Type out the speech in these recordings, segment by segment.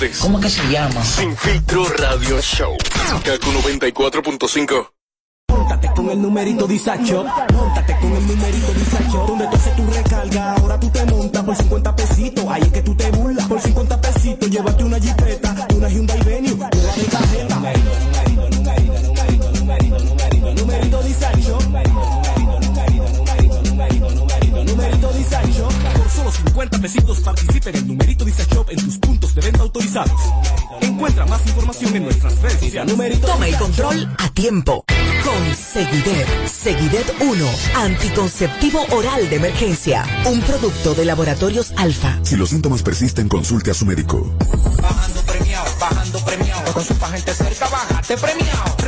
tardes. ¿Cómo que se llama? Sin filtro radio show. Kaku 94.5. Móntate con el numerito disacho. Móntate con el numerito disacho. Donde tú haces tu recarga, ahora tú te montas por 50 pesitos. Ahí es que tú te burlas. Por 50 pesitos, llévate una jipeta, una Hyundai Venue, una de cajeta. Numerito, numerito, numerito, numerito, numerito, numerito, numerito disacho. Numerito, numerito, numerito, numerito, numerito, numerito, numerito disacho. Por solo 50 pesitos participa en el numerito disacho en tus puntos de venta autorizados. Encuentra más información en nuestras redes sociales. Toma el control a tiempo. Con Seguidet. Seguidet 1. Anticonceptivo oral de emergencia. Un producto de laboratorios alfa. Si los síntomas persisten, consulte a su médico. Bajando premiado, bajando premiado. Con su agente cerca, bájate premiado.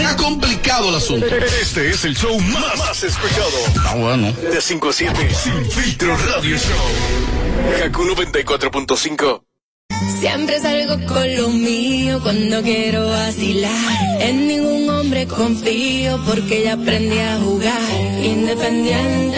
¿Cómo? Se ha complicado el asunto. Este es el show más, más escuchado. Ah, bueno. De 5 a 7. Sin filtro radio show. Kaku 94.5. Siempre salgo con lo mío cuando quiero vacilar. En ningún hombre confío porque ya aprendí a jugar. Independiente,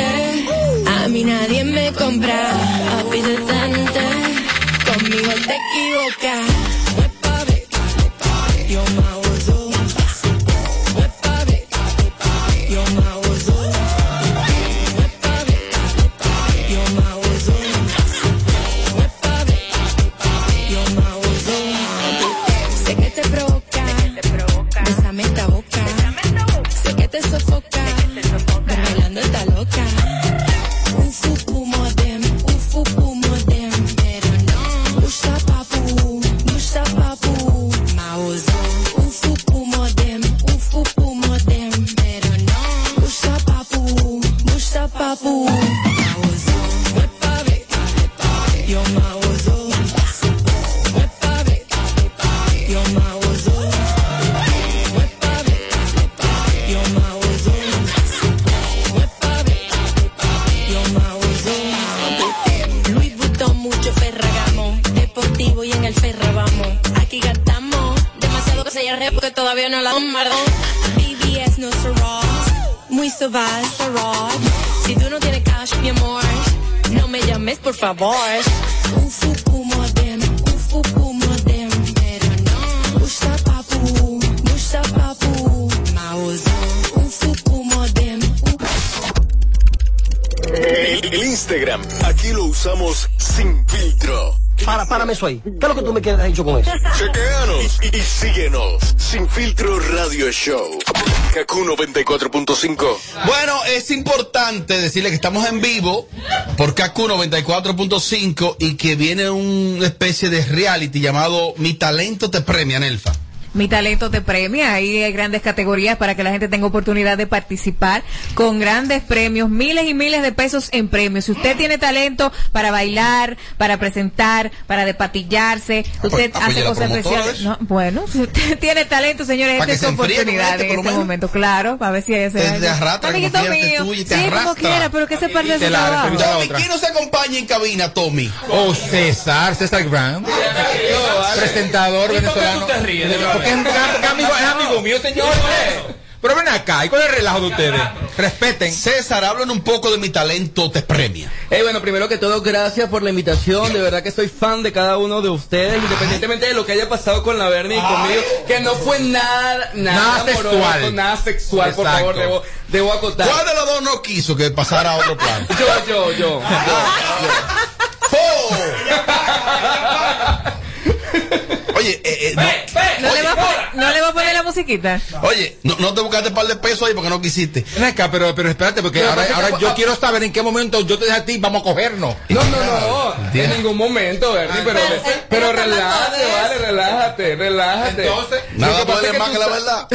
eso ahí. ¿Qué es lo que tú me quieres hecho con eso? Chequeanos y, y síguenos. Sin filtro radio show. Kaku 94.5. Bueno, es importante decirle que estamos en vivo por KQ 94.5 y que viene una especie de reality llamado Mi Talento Te Premia, Nelfa. Mi talento te premia. Ahí hay grandes categorías para que la gente tenga oportunidad de participar con grandes premios, miles y miles de pesos en premios. Si usted tiene talento para bailar, para presentar, para depatillarse, usted Apoya hace la cosas especiales. bueno, si usted tiene talento, señores, esta es su se oportunidad en este momento. Claro, a ver si hay ese. Te- te arrastra, Amiguito como mío. tuye y te sí, como quiera, pero que se parte de su trabajo. Tommy. ¿quién nos acompaña en cabina, Tommy? Oh, César, César Brown, presentador venezolano. tú te ríes, es, es amigo, es amigo mío, señor. Pero ven acá, ¿y cuál es el relajo de ustedes? Respeten. César, háblanos un poco de Mi Talento Te Premia. Eh, bueno, primero que todo, gracias por la invitación. De verdad que soy fan de cada uno de ustedes, independientemente de lo que haya pasado con la Bernie y conmigo, que no fue nada, nada, Nada amoroso, sexual. nada sexual, por Exacto. favor, debo, debo acotar. ¿Cuál de los dos no quiso que pasara a otro plano? Yo, yo, yo. Oye, eh, eh, no, ¿No le, va a poner, ¿No le va a poner la musiquita? oye, no, no te buscaste un par de pesos ahí porque no quisiste. Acá, pero, pero espérate, porque Pero ahora, ahora yo quiero saber en qué momento yo te dije a ti, vamos a cogernos. No, no, no, en ningún momento, Bernie, pero, pero, relájate, vale, relájate, relájate. Entonces, Nada es que más que la verdad.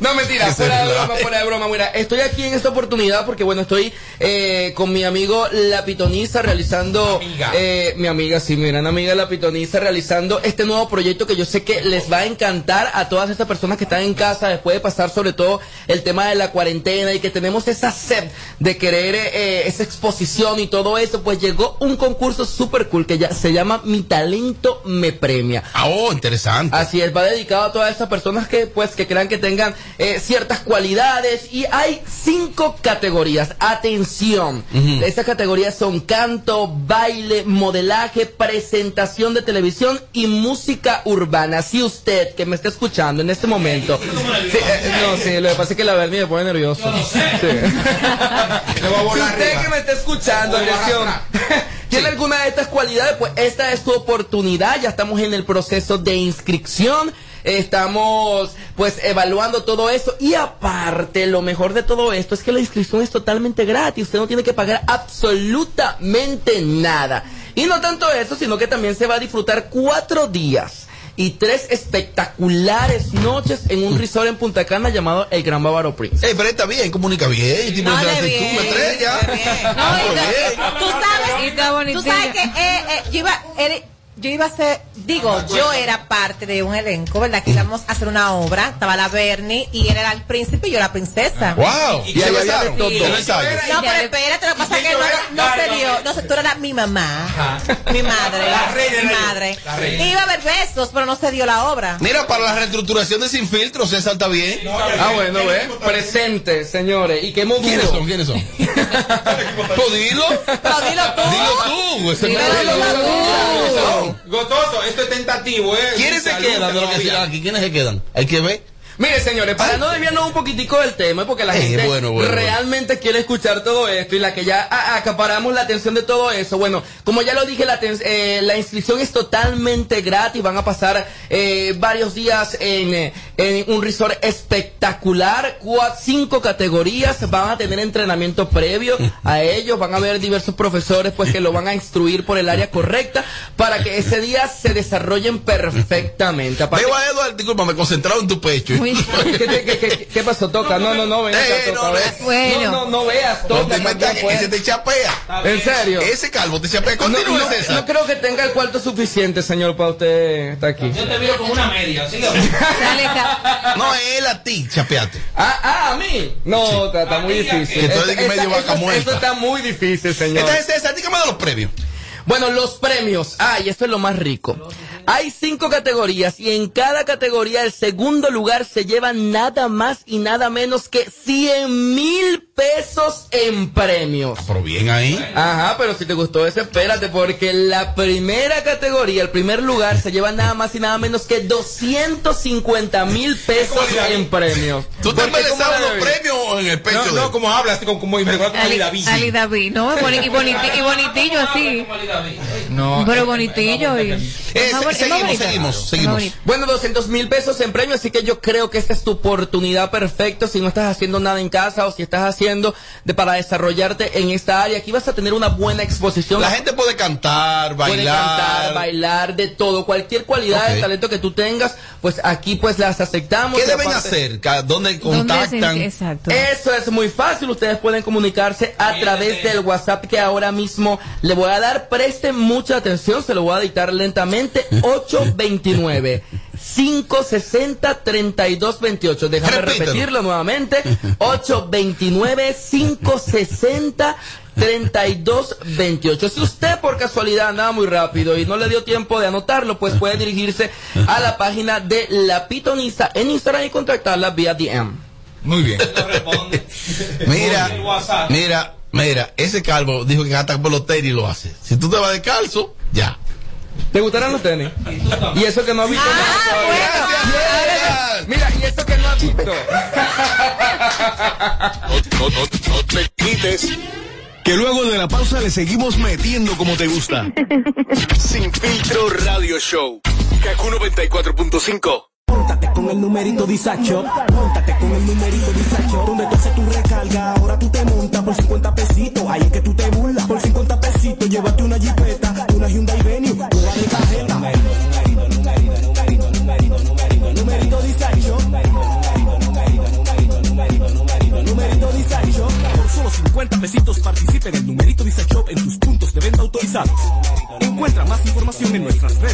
no, mentira, fuera de broma, fuera de broma. mira, estoy aquí en esta oportunidad porque, bueno, estoy eh, con mi amigo La Pitoniza realizando. Amiga. eh, mi amiga, sí, mi gran amiga La Pitoniza realizando este nuevo proyecto que yo sé que les va a encantar a todas estas personas que están en casa después de pasar, sobre todo, el tema de la cuarentena y que tenemos esa sed de querer eh, esa exposición y todo eso. Pues llegó un concurso súper cool que ya se llama Mi Talento Me Premia. Ah, oh, interesante. Así es, va dedicado a todas esas personas que pues que crean que tengan eh, ciertas cualidades y hay cinco categorías. Atención, Ujú. estas categorías son canto, baile, modelaje, presentación de televisión y música urbana. Si usted que me está escuchando en este momento, Sí, eh, no, sí, lo que pasa es que la Bernie me pone nervioso. Sí. Si usted que me está escuchando, atención, tiene alguna de estas cualidades, pues esta es tu oportunidad. Ya estamos en el proceso de inscripción. Estamos pues evaluando todo eso y aparte lo mejor de todo esto es que la inscripción es totalmente gratis, usted no tiene que pagar absolutamente nada. Y no tanto eso, sino que también se va a disfrutar cuatro días y tres espectaculares noches en un resort en Punta Cana llamado El Gran Bávaro Prince. Eh, pero está bien, comunica bien. Tipo, No, o sea, de si tú. Ah, y bien. Sabes, Y está tú bonitillo. sabes que eh, eh, yo iba, yo iba a ser, digo, yo era parte de un elenco, ¿verdad? Que íbamos a hacer una obra, estaba la Bernie y él era el príncipe y yo la princesa. Wow. Y ¿Y se ahí ensayo? No, pero espérate, lo que pasa es que no, no se dio, no sé, tú eras mi mamá, mi madre, La reina, mi madre. La reina. Iba a haber besos, pero no se dio la obra. Mira, para la reestructuración de Sin Filtro, César está bien. Ah, bueno, ve. Presente, señores. Y qué movido. ¿Quiénes son? ¿Quiénes son? Pues dilo. Pero dilo tú. Dilo tú. Dilo tú. Gotoso, esto es tentativo, ¿eh? ¿Quiénes se quedan de lo que todavía. sigan aquí? ¿Quiénes se quedan? Hay que ver. Mire, señores, para no desviarnos un poquitico del tema, porque la Eh, gente bueno, bueno, realmente quiere escuchar todo esto y la que ya acaparamos la atención de todo eso. Bueno, como ya lo dije, la, eh, la inscripción es totalmente gratis. Van a pasar eh, varios días en, eh, en un resort espectacular. Cua- cinco categorías. Van a tener entrenamiento previo a ellos. Van a haber diversos profesores pues que lo van a instruir por el área correcta para que ese día se desarrollen perfectamente. Aparte- Veo a Edward, discúlpame, concentrado en tu pecho. ¿Qué, qué- qué- qué- qué pasó? Toca. No, no, no, ven acá, Eh, toca. no, no. Bueno. No, no, no veas, No toca. te no, no que puedes. ese te chapea. ¿En serio? Ese calvo te chapea. No, Continúe, no, César. no creo que tenga el cuarto suficiente, señor, para usted estar aquí. Yo te miro como una media. Sale ca- No, él a ti, chapeate. Ah, ah, a mí. No, está, está muy difícil. Que tú Esta- eres medio vaca eso- muerta. Eso está muy difícil, señor. Entonces, César, dígame de los premios. Bueno, los premios. Ah, y esto es lo más rico. Hay cinco categorías y en cada categoría el segundo lugar se lleva nada más y nada menos que 100 mil pesos en premios. Pero bien ahí. Ajá, pero si te gustó eso, espérate, porque la primera categoría, el primer lugar, se lleva nada más y nada menos que 250 mil pesos en premios. ¿Tú te Porque, ¿cómo embelesabas la los ves? premios o en el pecho No, de no, como habla, así como, como me recuerda como Ali, David. Ali David, ¿no? Boni- Y, boniti- y bonitillo así. No. Pero bonitillo. Y, Eh, es más se- boni- es más seguimos, seguimos, seguimos. Bueno, 200 mil pesos en premio, así que yo creo que esta es tu oportunidad perfecta si no estás haciendo nada en casa o si estás haciendo de, para desarrollarte en esta área. Aquí vas a tener una buena exposición. La gente puede cantar, Puede bailar. cantar, bailar, de todo, cualquier cualidad Ok. de talento que tú tengas, pues aquí pues las aceptamos. ¿Qué deben aparte- hacer? ¿Dónde ¿Dónde contactan? Exacto. Eso es muy fácil, ustedes pueden comunicarse a través del WhatsApp que ahora mismo le voy a dar. Presten mucha atención, se lo voy a dictar lentamente. 829 560 3228. Déjame Repítelo. repetirlo nuevamente. 829 560 3228. Si usted por casualidad andaba muy rápido y no le dio tiempo de anotarlo, pues puede dirigirse a la página de La Pitoniza en Instagram y contactarla vía DM. Muy bien. Mira, mira, mira, ese calvo dijo que hasta por los tenis lo hace. Si tú te vas descalzo, ya. ¿Te gustarán los tenis? Y eso que no has visto. Ah, nada todavía. Gracias. Mira, y eso que no has visto. No, no, no te quites. Que luego de la pausa le seguimos metiendo como te gusta. Sin filtro radio show. Kaku 94.5. Póntate con el numerito Disacho, póntate con el numerito Disacho, donde tú haces tu recarga, ahora tú te montas por 50 pesitos, ahí es que tú te burlas, por 50 Encuentra más información en nuestras redes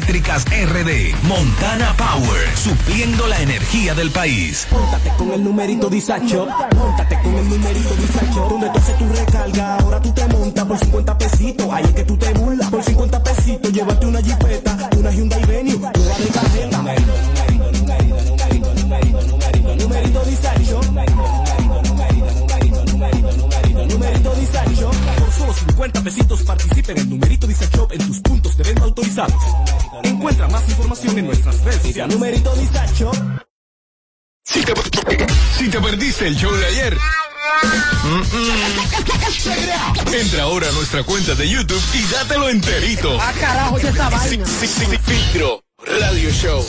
RD. Montana Power. Supliendo la energía del país. Móntate con el numerito Disacho. Móntate con el numerito Disacho. Donde tú haces tu recarga, ahora tú te montas por 50 pesitos. Ahí es que tú te burlas. Por 50 pesitos, llévate una jipeta, una Hyundai 50 pesitos participa en el numerito Disacho en tus puntos de venta autorizados. Encuentra más información en nuestras redes sociales. Numerito. Si te, si te perdiste el show de ayer, mm, mm, entra ahora a nuestra cuenta de YouTube y dátelo enterito. Ah, carajo, ya está sin filtro, Radio Show.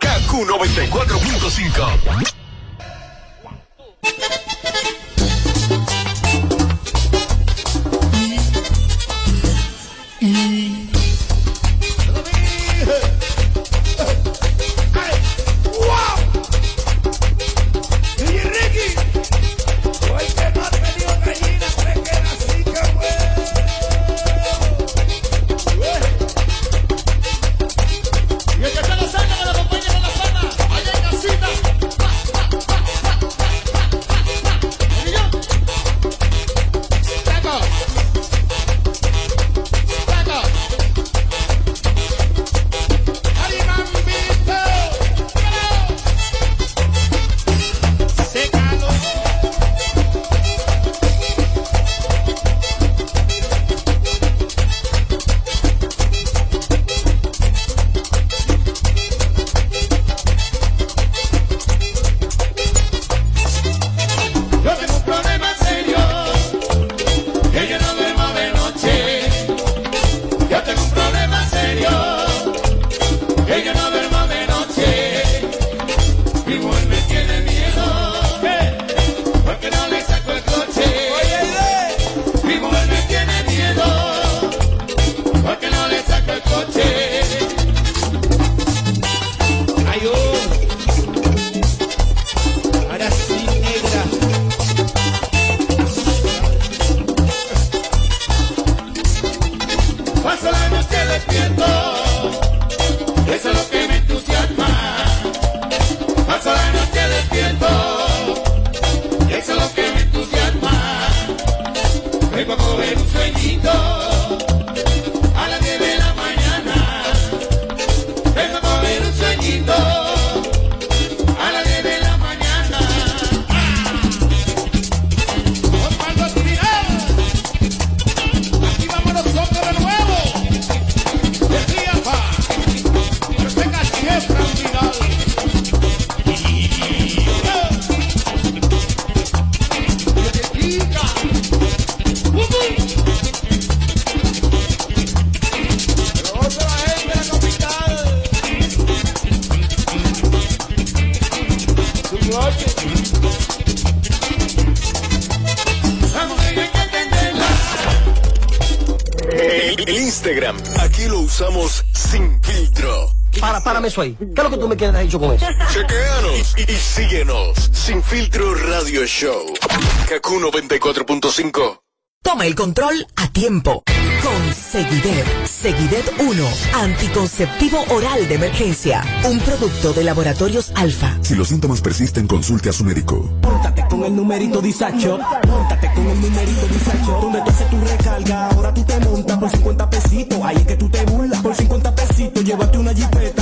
KQ 94.5. eso ahí. ¿Qué es lo que tú me quieres dicho con eso? Chequeanos y, y síguenos. Sin filtro Radio Show. KQ 94.5. Toma el control a tiempo. Con Seguidet, Seguidet 1, anticonceptivo oral de emergencia, un producto de laboratorios alfa. Si los síntomas persisten, consulte a su médico. Móntate con el numerito disacho. Móntate con el numerito disacho. Donde tú haces tu recarga, ahora tú te montas por 50 pesitos. Ahí es que tú te burlas. Por 50 pesitos, llévate una jipeta,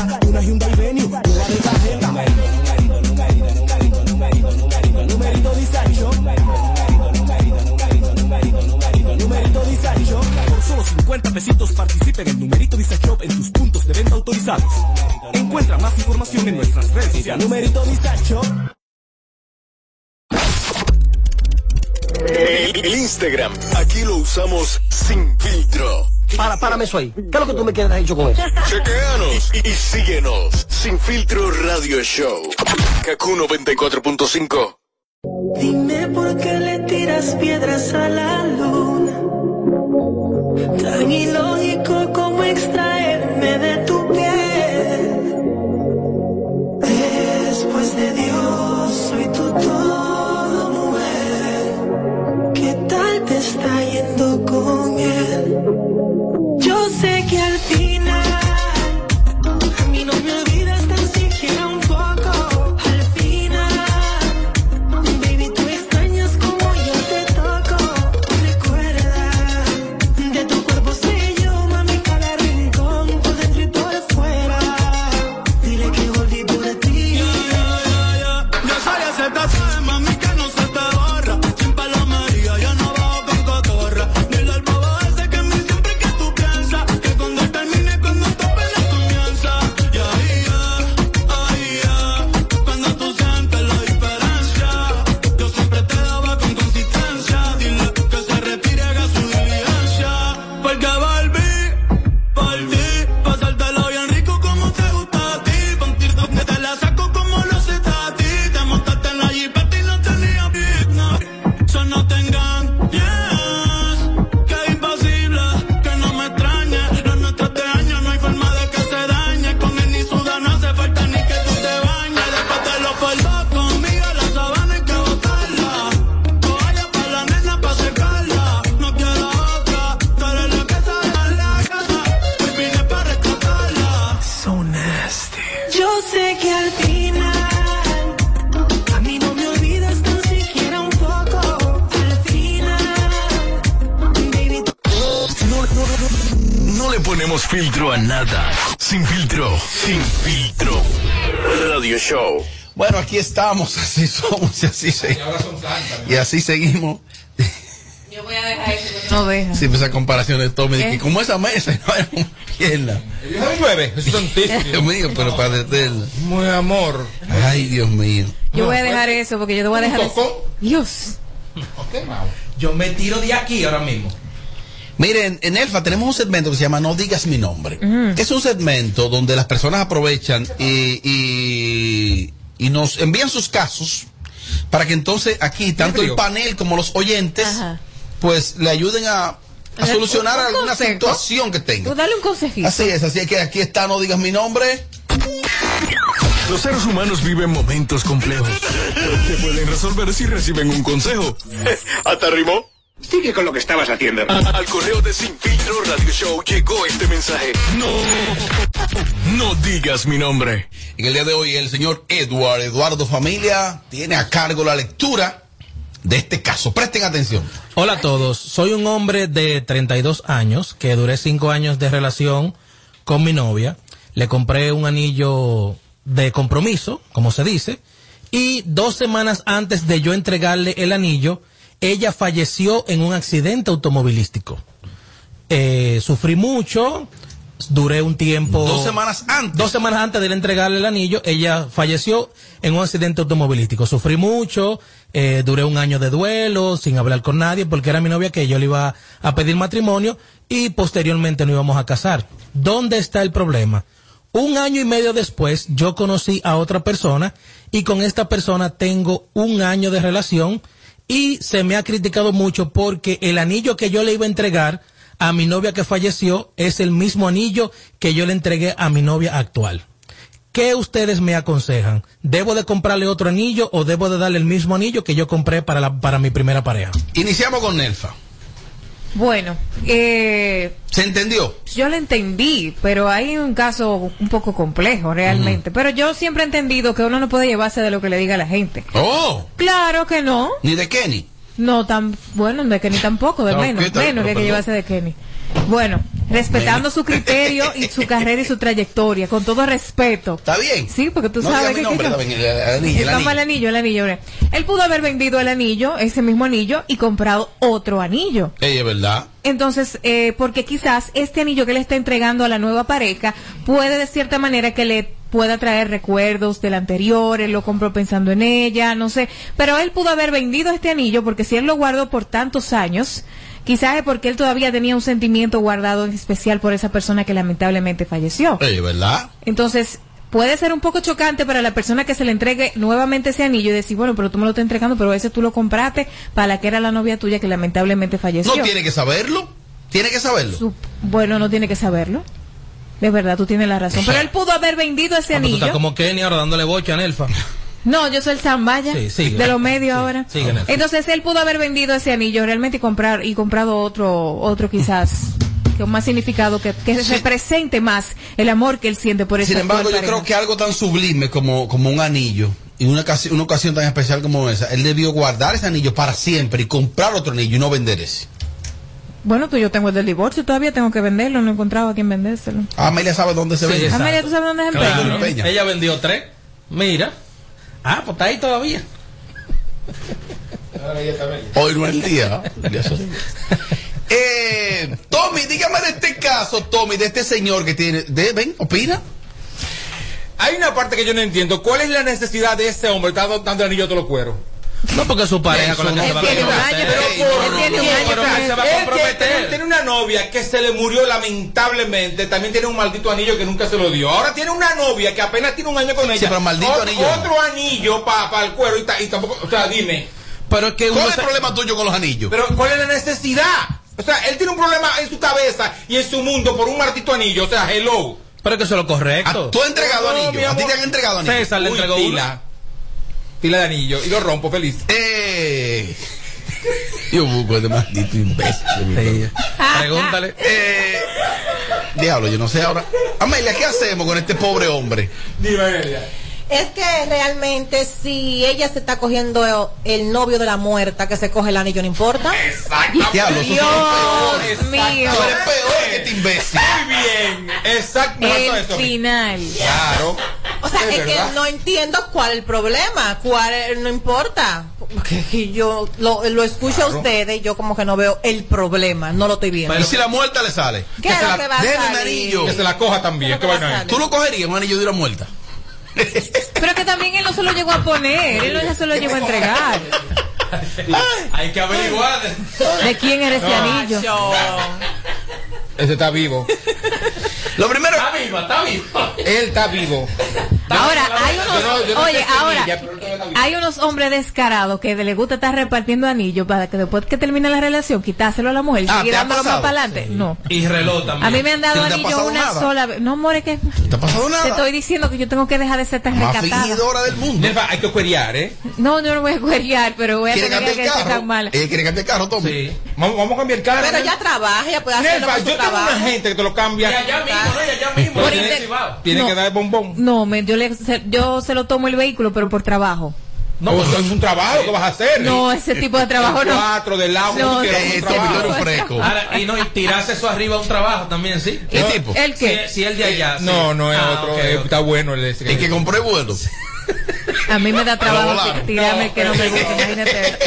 pesitos participa en el numerito disacho en tus puntos de venta autorizados. Encuentra más información en nuestras redes sociales. Numerito disacho. El, el Instagram, aquí lo usamos sin filtro. Para, párame eso ahí. ¿Qué es lo que tú me quieres hecho con eso? Chequeanos y, y síguenos. Sin filtro radio show. Kaku 94.5. Dime por qué le tiras piedras a la luna. Tan ilógico como extraerme de tu piel. Aquí estamos, así somos y así seguimos. Y así seguimos. Yo voy a dejar eso. No deja. Siempre esa comparación de todo, me dije, como esa mesa no hay una pierna. Jesús santísimo. Dios mío, pero para detenerla. Muy amor. Ay, Dios mío. Yo voy a dejar eso porque yo te voy a dejar eso. Dios. Yo me tiro de aquí ahora mismo. Miren, en Elfa tenemos un segmento que se llama No digas mi nombre. Es un segmento donde las personas aprovechan y, y, y nos envían sus casos para que entonces aquí, tanto el panel como los oyentes, pues le ayuden a, a solucionar Un- un alguna consejo. situación que tengan. Tú dale un consejito. Así es, así es que aquí está, no digas mi nombre. Los seres humanos viven momentos complejos. Que pueden resolver si reciben un consejo. ¿Hasta rimó? Sigue con lo que estabas haciendo. Al correo de Sin Filtro Radio Show llegó este mensaje. No, no digas mi nombre. En el día de hoy, el señor Edward, Eduardo Familia, tiene a cargo la lectura de este caso. Presten atención. Hola a todos, soy un hombre de 32 años que duré 5 años de relación con mi novia. Le compré un anillo de compromiso, como se dice, y dos semanas antes de yo entregarle el anillo, ella falleció en un accidente automovilístico. Eh, sufrí mucho, duré un tiempo. Dos semanas antes. Dos semanas antes de entregarle el anillo, ella falleció en un accidente automovilístico. Sufrí mucho, eh, duré un año de duelo, sin hablar con nadie, porque era mi novia que yo le iba a pedir matrimonio y posteriormente nos íbamos a casar. ¿Dónde está el problema? Un año y medio después, yo conocí a otra persona y con esta persona tengo un año de relación y se me ha criticado mucho porque el anillo que yo le iba a entregar a mi novia que falleció es el mismo anillo que yo le entregué a mi novia actual. ¿Qué ustedes me aconsejan? ¿Debo de comprarle otro anillo o debo de darle el mismo anillo que yo compré para, la, para mi primera pareja? Iniciamos con Nelfa. Bueno, eh, ¿Se entendió? yo lo entendí, pero hay un caso un poco complejo realmente. Pero yo siempre he entendido que uno no puede llevarse de lo que le diga la gente. Oh, Claro que no. ni de Kenny. No tan bueno, de Kenny tampoco, de No, menos, ¿qué tal? menos que que llevarse de Kenny. Bueno, respetando su criterio y su carrera y su trayectoria, con todo respeto. ¿Está bien? Sí, porque tú No sabes que nombre, que- el- el anillo, el Vamos al anillo. anillo, el anillo. Él pudo haber vendido el anillo, ese mismo anillo, y comprado otro anillo. Es verdad. Entonces, eh, porque quizás este anillo que le está entregando a la nueva pareja puede de cierta manera que le pueda traer recuerdos del anterior, él lo compró pensando en ella, no sé, pero él pudo haber vendido este anillo porque si él lo guardó por tantos años, quizás es porque él todavía tenía un sentimiento guardado en especial por esa persona que lamentablemente falleció. Es verdad. Entonces, puede ser un poco chocante para la persona que se le entregue nuevamente ese anillo y decir, bueno, pero tú me lo estás entregando, pero ese tú lo compraste para la que era la novia tuya que lamentablemente falleció. No tiene que saberlo. Tiene que saberlo. Bueno, no tiene que saberlo. De verdad, tú tienes la razón. Pero él pudo haber vendido ese Ah, tú anillo. estás como Kenny ahora dándole bocha a Nelfa. No, yo soy el Zambaya Sí, sigue. de los medios ahora. sigue, Nelson. Entonces él pudo haber vendido ese anillo realmente y comprar y comprado otro, otro quizás con más significado que, que represente más el amor que él siente por esa Sin embargo, yo creo que algo tan sublime como, como un anillo y una, una ocasión tan especial como esa, él debió guardar ese anillo para siempre y comprar otro anillo y no vender ese. Bueno, pues yo tengo el del divorcio, todavía tengo que venderlo, no he encontrado a quien vendérselo. Amelia sabe dónde se Sí, vende. Amelia, ¿tú sabes dónde Claro. Peña? Peña. Ella vendió tres. Mira. Ah, pues está ahí todavía. Hoy no es el día. eh, Tommy, dígame de este caso, Tommy, de este señor que tiene. De, ven, opina. Hay una parte que yo no entiendo. ¿Cuál es la necesidad de ese hombre estar dando el anillo a todos los cueros? No porque su pareja con la que se va a comprometer. Pero por tiene un año se va a comprometer. tiene- una novia que se le murió lamentablemente. También tiene un maldito anillo que nunca se lo dio. Ahora tiene una novia que apenas tiene un año con ella. pero maldito Ot- anillo. Otro anillo para el cuero y, ta- y tampoco. O sea, dime. Pero es que ¿Cuál es el problema tuyo con los anillos? Pero ¿cuál es la necesidad? O sea, él tiene un problema en su cabeza y en su mundo por un maldito anillo. O sea, hello. Pero es que eso es lo correcto. Ah, ¿Tú has entregado No, anillos? ¿A ti te han entregado anillos? César le entregó. Pila de anillo. Y lo rompo feliz. Eh, yo busco este maldito imbécil. Pregúntale. Eh, diablo, yo no sé ahora. Amelia, ¿qué hacemos con este pobre hombre? Dime, ella. Es que realmente si ella se está cogiendo el novio de la muerta que se coge el anillo, no importa. Eso Dios mío. Tú eres peor que este imbécil. Muy bien. Exacto. El eso. final. Claro. O sea, Es que no entiendo cuál es el problema, cuál es- no importa. Porque yo lo, lo escucho a ustedes y yo como que no veo el problema, no lo estoy viendo. ¿Y si la muerta le sale? ¿Qué es se lo la- que va a déjeme mi salir? anillo. Que se la coja también. ¿Qué ¿Qué es lo que? ¿Tú lo cogerías un anillo de una muerta? Pero que también él no se lo llegó a poner, él no ya se lo llegó a entregar. Hay que averiguar. ¿De quién era ese anillo? Ese está vivo. Lo primero. Está viva, está viva. Él está vivo. Ahora, hay unos, Yo no- yo no oye, ahora, vivo. hay unos hombres descarados que le gusta estar repartiendo anillos para que después que termine la relación, quitárselo a la mujer y Ah, seguir ¿te ha dándolo más para adelante. No. Y reloj también. A mí me han dado ¿Sí no te ha anillos una nada? sola vez. No, more que. ¿Te ha pasado Te estoy diciendo que yo tengo que dejar de ser tan Más recatada. fingidora del mundo. Hay que cueriar, ¿eh? No, yo no voy a cueriar, pero voy a ¿Quiere tener que ser tan mala. Ella quiere cambiar el carro, Tommy. Sí. Vamos, vamos a cambiar el carro. Pero ya trabaja, ella puede hacerlo yo trabajo. una gente que te lo cambia. Y allá mismo, ¿no? Y allá mismo. Por Tiene No. que dar bombón. No, me, yo, le, se, yo se lo tomo el vehículo, pero por trabajo. No, pues es un trabajo que vas a hacer. No, ese tipo de trabajo El no. Cuatro del agua, No, ese un fresco. Ahora, y no, y tirarse eso arriba a un trabajo también, ¿sí? ¿Qué tipo? ¿El qué? Si, si el de allá. sí. No, no es Ah, otro. ok, eh, ok. Está bueno el de ese. El que compré vuelo. A mí me da trabajo tirarme el que no me No. gusta, imagínate.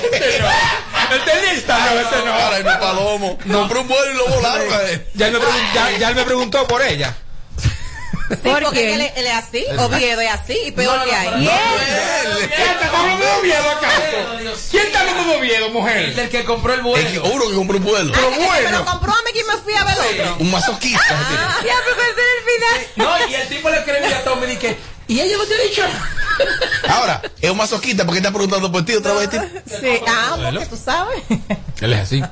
El tenista, no, ese no. Ahora en un palomo. Compré un vuelo y lo volaron. eh. Ya él me, pregun- ya, ya él me preguntó por ella. Sí, ¿Por porque qué? él, es- él es así, Oviedo es así, y peor que hay. ¿Quién está de Oviedo acaso? ¿Quién está de Oviedo, mujer? El que compró el El vuelo. que- uno que compró un vuelo. Pero bueno. compró a mí que me fui a ver otro. Un masoquista. Ah, Ya, pero el final. No, y el tipo le escribía a Tommy y que y ella no te ha dicho nada. Ahora, es un masoquista porque está preguntando por ti otra vez. Sí, ah, porque tú sabes. Él es así.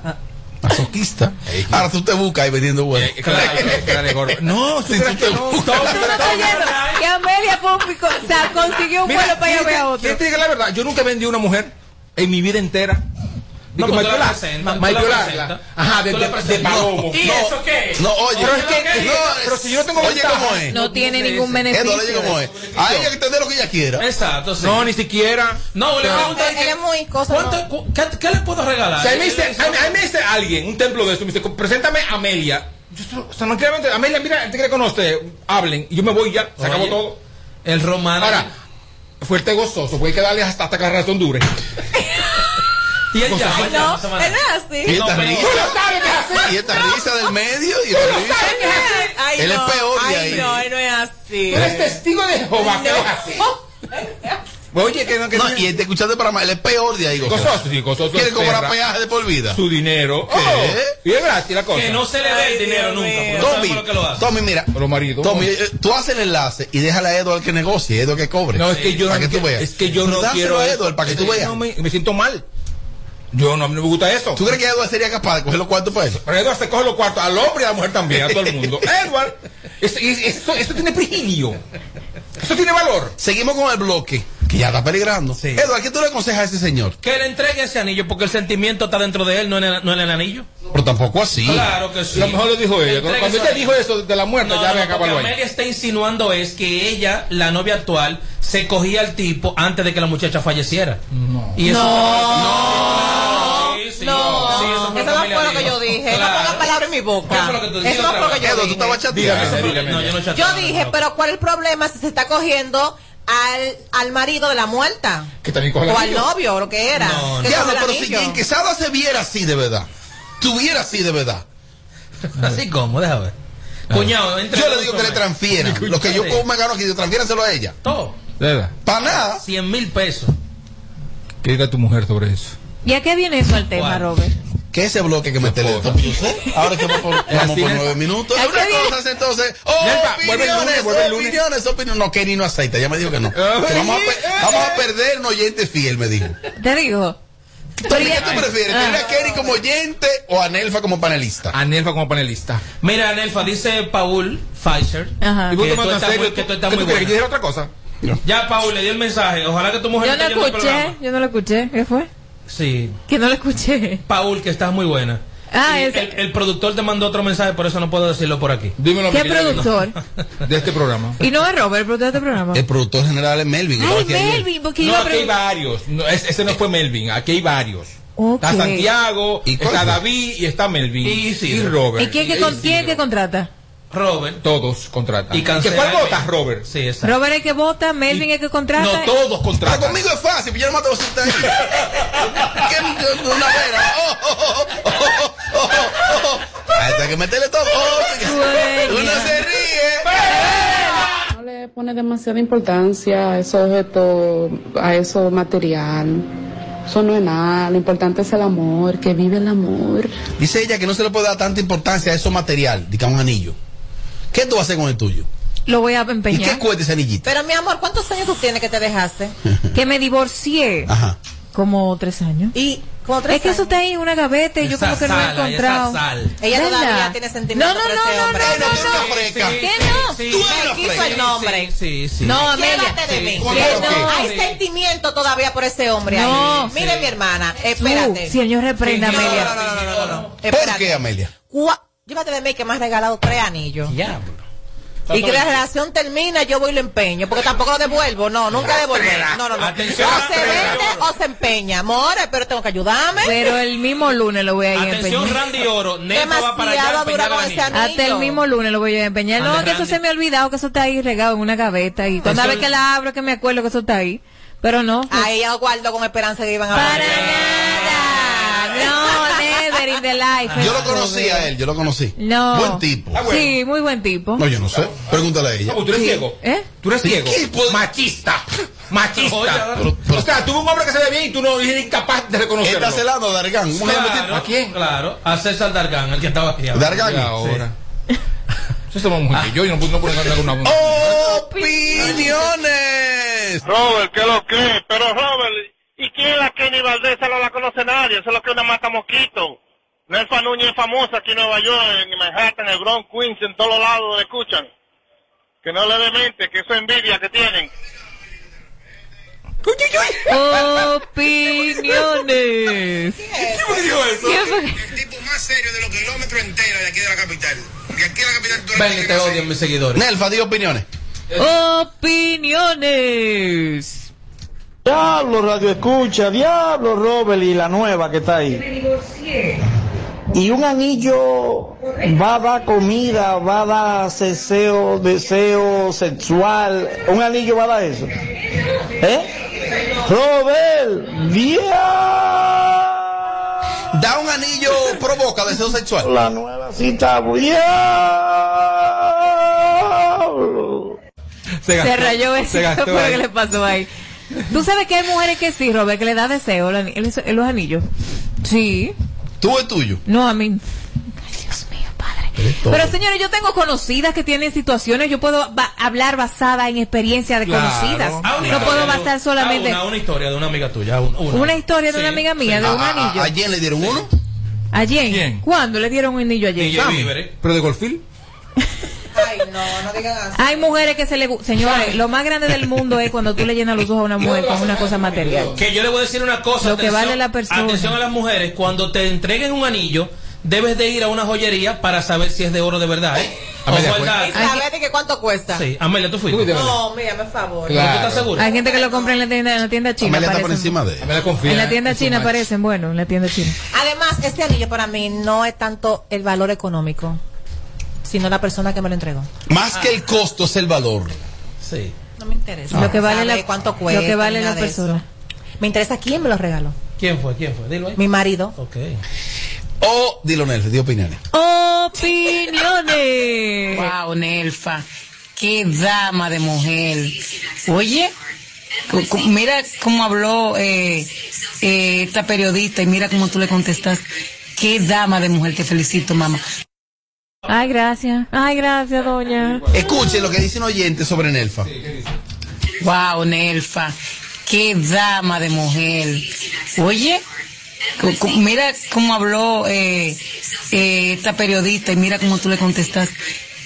Masoquista. Ahora tú te buscas ahí vendiendo vuelos. Eh, claro, claro, gordo. No, Si tú te buscas. Que Amelia fue consiguió un Mira, vuelo para ir a ver a ¿quién otro. te diga la verdad? Yo nunca vendí una mujer en mi vida entera. Digo, pues tú la tú Maipiola, la. Ajá, de, de, de. Palomo. ¿Y eso qué? No, oye. Pero es que, no, pero si yo no tengo Oye, ventaja- ¿cómo es? No tiene ningún beneficio. Oye, ¿cómo es? A ella que entender lo que ella quiera. Exacto, sí. No, ni siquiera. No, le pregunto Él, es muy cosa. ¿cuánto, no. qué, qué le puedo regalar? Si a mí me dice, alguien, un templo de eso, me dice, preséntame a Amelia. Yo, estoy- o sea, tranquilamente, Amelia, mira, te quiere conocer, hablen, y yo me voy ya, se acabó todo. El romano. Ahora, fuerte gozoso, porque hay que darle hasta, hasta que la razón dure. y él llama, No, no es así. Y esta No, risa. Tú lo sabes que es así. Y esta risa del medio. Y esta risa. Ay, Él es no. peor de Ay, ahí. no, él no es así. Tú eres testigo de Jehová, que No. es así. Oye, que no, que No, y te escuchaste para más. Él es peor de ahí, gozoso. Gozoso, sí, gozoso. Quiere cobrar peaje de por vida. Su dinero. ¿Qué? Oh, y es gratis la cosa. Que no se le dé el dinero nunca. Porque no Tommy, lo que lo hace. Tommy, mira. Los maridos. Tommy, eh, tú haces el enlace y déjale a Edward que negocie, Edward que cobre. No, es que yo Para no que tú veas. Es que yo no dáselo quiero. a. Edward para que tú veas. no me, me siento mal. Yo no, a mí no me gusta eso. ¿Tú crees que Edward sería capaz de coger los cuartos para eso? Pero Edward se coge los cuartos al hombre y a la mujer también, a todo el mundo. Edward, esto, esto, esto tiene prigilio. Esto tiene valor. Seguimos con el bloque, que ya está peligrando. Sí. Edward, ¿qué tú le aconsejas a ese señor? Que le entregue ese anillo porque el sentimiento está dentro de él, no en el, no en el anillo. Pero tampoco así. Claro que sí. Lo mejor lo dijo ella. Entregue Cuando ella dijo eso de la muerte, No, ya no, me acabó ahí. Amelia está insinuando es que ella, la novia actual, se cogía al tipo antes de que la muchacha falleciera. No. Y eso No. Sí, sí. No, Sí, eso fue eso no fue lo que yo dije. No Claro. pongas palabras en mi boca. ¿Qué fue lo que tú dijiste Eso no fue lo que yo Edward, tú dije. estabas chateando. No, yo no dije, no. pero ¿cuál es el problema si se está cogiendo al, al marido de la muerta? Que también coge el O al novio, o lo que era. No, no. Que Diablo, pero si. Jim Quesada se viera así de verdad, tuviera así de verdad, Así como, déjame ver. Cuñado, entre yo le digo que le transfieran. Lo que yo me gano aquí, transfiéranselo a ella. Todo. De verdad. Para nada. 100 mil pesos. ¿Qué diga tu mujer sobre eso? ¿Y a qué viene eso al tema, ¿Cuál? Robert? Que ese bloque que me teletransportó. Ahora que vamos por, vamos por nueve minutos. Ay, Una cosa, entonces. Oh, Nelva, vuelve el lunes, opiniones, vuelve el lunes. opiniones, opiniones. No, Kenny no aceita. Ya me dijo que no. Que vamos, a, vamos a perder un oyente fiel, me dijo. Te digo. ¿Qué tú prefieres? Ah. ¿Tener a Kenny como oyente o a Nelfa como panelista? A Nelfa como panelista. Mira, Nelfa, dice Paul Pfizer Ajá. ¿Y vos que te tú mandas estás muy, que tú estás ¿Qué muy quieres? ¿Que yo buena. dijera otra cosa? Ya, Paul, le dio el mensaje. Ojalá que tu mujer Yo no escuché, yo no lo escuché. ¿Qué fue? Sí. Que no lo escuché. Paul, que estás muy buena. Ah, el, el productor te mandó otro mensaje, por eso no puedo decirlo por aquí. Dímelo ¿Qué productor? De este programa. Y no es Robert, el productor de este programa. El productor general es Melvin. Ay. Melvin, porque No, iba a aquí hay varios. No, es- ese no fue Melvin, aquí hay varios. Ok. Está Santiago, ¿Y está? David y está Melvin. Y. Robert. ¿Y quién que, con, quién que contrata? Robert. Todos contratan. Y ¿Que ¿Cuál mail. Robert? Sí, exacto. Robert es que vota, Melvin es que contrata. No, todos Pero contratan. conmigo es fácil, pero yo no mato ahí. ¿Qué? Una vera. Oh, oh, oh, oh, oh, oh, oh, oh. Hasta que meterle todo. Oh, uno se ríe. No le pone demasiada importancia a esos objetos, a eso material. Eso no es nada. Lo importante es el amor, que vive el amor. Dice ella que no se le puede dar tanta importancia a eso material, digamos un anillo. ¿Qué tú vas a hacer con el tuyo? Lo voy a ¿Y qué empeñar. cuesta ese anillito? Pero mi amor, ¿cuántos años tú tienes que te dejaste? Que me divorcié. Ajá. Como tres años. Y como tres Es que eso está ahí en una gaveta y yo Esa como que no lo he encontrado. Ella ¿Verdad? todavía tiene sentimiento No, no, por no, ese no, hombre. no, no, no. ¿Qué no? Sí, Tú eres una quiso el nombre. Sí, sí. No, Amelia. Llévate de mí. Sí. ¿Cómo Que que no, hay Sí. sentimiento todavía por ese hombre No. ahí. Mire, Sí. mi hermana, espérate. señor, reprenda, Sí, no, Amelia. No, no, no, no, no, no. ¿Por qué, Amelia? Llévate de mí que me has regalado tres anillos. Ya, Y que la relación termina, yo voy y lo empeño. Porque tampoco lo devuelvo. No, nunca devolver. No, no, no. Atención, o se vende o se empeña. More, pero tengo que ayudarme. Pero el mismo lunes lo voy a ir a Atención, empeñar. Randy Oro. Nelfa va para allá a dura con ese anillo. Hasta el mismo lunes lo voy a ir a empeñar. No, Ande, que eso Randy. se me ha olvidado, que eso está ahí regado en una gaveta. Y cada vez que la abro, que me acuerdo que eso está ahí. Pero no. A ella lo guardo con esperanza que iban a Para nada. No, in the life. Yo lo conocí a él, yo lo conocí. No. Buen tipo. Ah, bueno. Sí, muy buen tipo. No, yo no sé. Pregúntale a ella. Ah, ¿Tú eres ciego? ¿Eh? ¿Tú eres ¿Y ciego? Machista. Machista. Oye, Pero- pero- o sea, tuvo un hombre que se ve bien y tú no eres incapaz de reconocerlo. Está celando a Dargan. Claro. ¿A quién? Claro, a César Dargan, el que estaba aquí. ahora. Dargan. Y ahora. Eso somos muy yo y no puedo no puedo una Opiniones. Robert, ¿qué es lo que? Pero Robert, ¿y quién es la Kenny Valdés? Esa no la conoce nadie, eso es lo que es una mata mosquito. Nelfa Núñez es famosa aquí en Nueva York, en Manhattan, en el Bronx, Queens, en todos lados donde escuchan. Que no le dé mente, que eso es envidia que tienen. Opiniones. eso? El tipo más serio de los kilómetros enteros de aquí de la capital. Porque aquí en la capital tú Ven, y te odian mis seguidores. Nelfa, di opiniones. Opiniones. Diablo Radio Escucha, Diablo Robert y la nueva que está ahí. Y un anillo va a dar comida, va a dar deseo, deseo sexual. Un anillo va a dar eso. ¿Eh? Robert, Da un anillo, provoca deseo sexual. La nueva cita, diablo. Se, rayó eso. ¿Qué fue lo que le pasó ahí? ¿Tú sabes que hay mujeres que sí, Robert, que le da deseo los anillos? Sí. ¿Tú es tuyo? No, a mí. Ay, Dios mío, padre. Pero señores, yo tengo conocidas que tienen situaciones, yo puedo ba- hablar basada en experiencia de conocidas. Ah, No puedo basar solamente ah, una, una historia de una amiga tuya. un- Una, una historia de una amiga mía, sí. de un ¿A, anillo. a, a quién le dieron uno? ¿A quién? ¿Cuándo le dieron un anillo ayer? ¿Pero de Golfil? Ay, no, no digan así. Hay mujeres que se le... Señores, lo más grande del mundo es cuando tú le llenas los ojos a una mujer con una cosa material. Que yo le voy a decir una cosa. Lo que vale la persona. Atención a las mujeres, cuando te entreguen un anillo, debes de ir a una joyería para saber si es de oro de verdad, ¿eh? Amelia, al dato. ¿Y saber de que cuánto cuesta? Sí, Amelia, tú fuiste. No, mírame, por favor. ¿Tú estás segura? Hay gente que lo compra en la tienda, en la tienda china. Amelia está por parecen- encima de él. Amelia confía. En la tienda china macho. aparecen, bueno, en la tienda china. Además, este anillo para mí no es tanto el valor económico, sino la persona que me lo entregó. Más que el costo es el valor. Sí. No me interesa. Lo que vale la- cuánto lo cuesta. que vale la persona. Me interesa quién me lo regaló. ¿Quién fue? ¿Quién fue? Dilo ahí. Mi marido. Ok. O, dilo Nelfa, di opiniones. Opiniones. Wow, Nelfa, qué dama de mujer. Oye, mira cómo habló eh, eh, esta periodista y mira cómo tú le contestas. Qué dama de mujer, te felicito, mamá. Ay, gracias. Ay, gracias, doña. Escuchen lo que dice un oyente sobre Nelfa. Wow, Nelfa, qué dama de mujer. Oye, mira cómo habló eh, eh, esta periodista y mira cómo tú le contestas.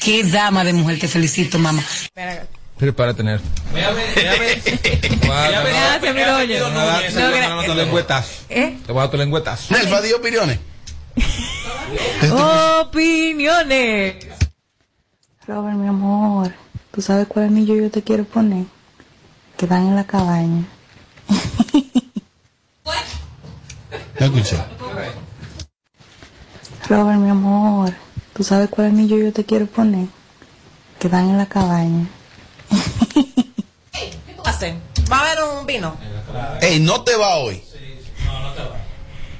Qué dama de mujer, te felicito, mamá. Prepárate, Nerf. Gracias, mi doña. Te voy a dar- te voy a dar tu lengüetazo. ¿Eh? Te voy a dar tu lengüetazo. Nelfa, di opiniones. Opiniones. Robert, mi amor, ¿tú sabes cuál anillo yo te quiero poner? Que dan en la cabaña. No escuché. Robert, mi amor, ¿tú sabes cuál anillo yo te quiero poner? Que dan en la cabaña. ¿Qué tú haces? ¿Va a haber un vino? Ey, no te va hoy.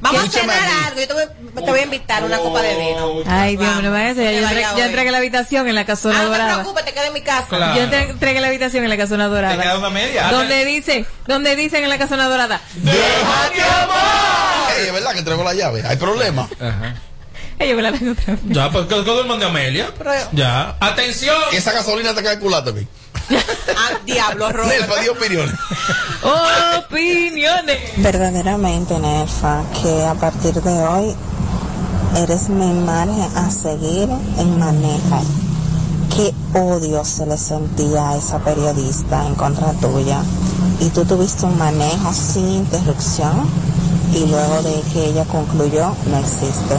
Vamos a cenar algo. Yo te voy, te voy a invitar una copa de vino. Ay, Dios mío, vayas a Yo, vaya entregué- yo hoy. entregué la habitación en la casona Ah, no te dorada. preocupes, te quedas en mi casa. Claro. Yo entre- entregué la habitación en la casona dorada. Te queda una media. Donde dice, donde dicen en la casona dorada. Ey, es verdad que entregó la llave. Hay problema. Ajá. Yo me la tengo otra vez. Ya, pues que que duerman de Amelia. Ya. Atención. Esa gasolina te calcula también. Ah, diablo, Robert. Nelfa, di opiniones. Opiniones. Verdaderamente, Nerfa, que a partir de hoy eres mi margen a seguir en manejo. Qué odio se le sentía a esa periodista en contra tuya. Y tú tuviste un manejo sin interrupción y luego de que ella concluyó, no existe.